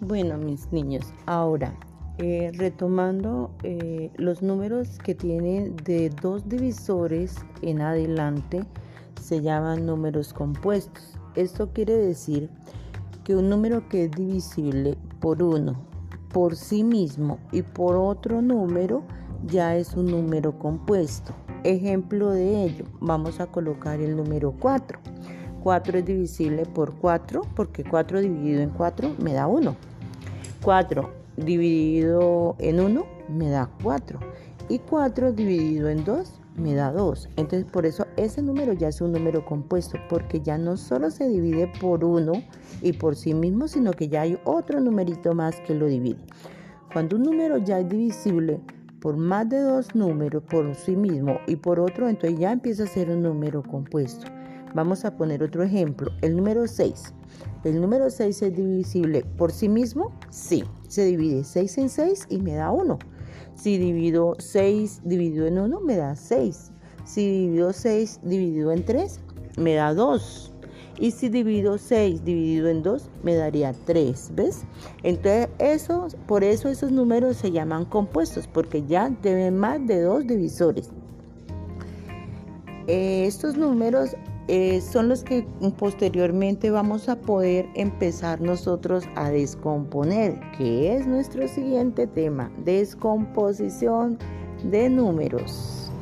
Bueno, mis niños, ahora eh, retomando eh, los números que tienen de dos divisores en adelante se llaman números compuestos. Esto quiere decir que un número que es divisible por uno por sí mismo y por otro número ya es un número compuesto. Ejemplo de ello, vamos a colocar el número 4. 4 es divisible por 4 porque 4 dividido en 4 me da 1. 4 dividido en 1 me da 4. Y 4 dividido en 2 me da 2. Entonces por eso ese número ya es un número compuesto porque ya no solo se divide por 1 y por sí mismo, sino que ya hay otro numerito más que lo divide. Cuando un número ya es divisible por más de dos números por sí mismo y por otro, entonces ya empieza a ser un número compuesto. Vamos a poner otro ejemplo, el número 6. ¿El número 6 es divisible por sí mismo? Sí, se divide 6 en 6 y me da 1. Si divido 6 dividido en 1, me da 6. Si divido 6 dividido en 3, me da 2. Y si divido 6 dividido en 2, me daría 3, ¿ves? Entonces, eso, por eso esos números se llaman compuestos, porque ya deben más de dos divisores. Eh, estos números eh, son los que posteriormente vamos a poder empezar nosotros a descomponer, que es nuestro siguiente tema, descomposición de números.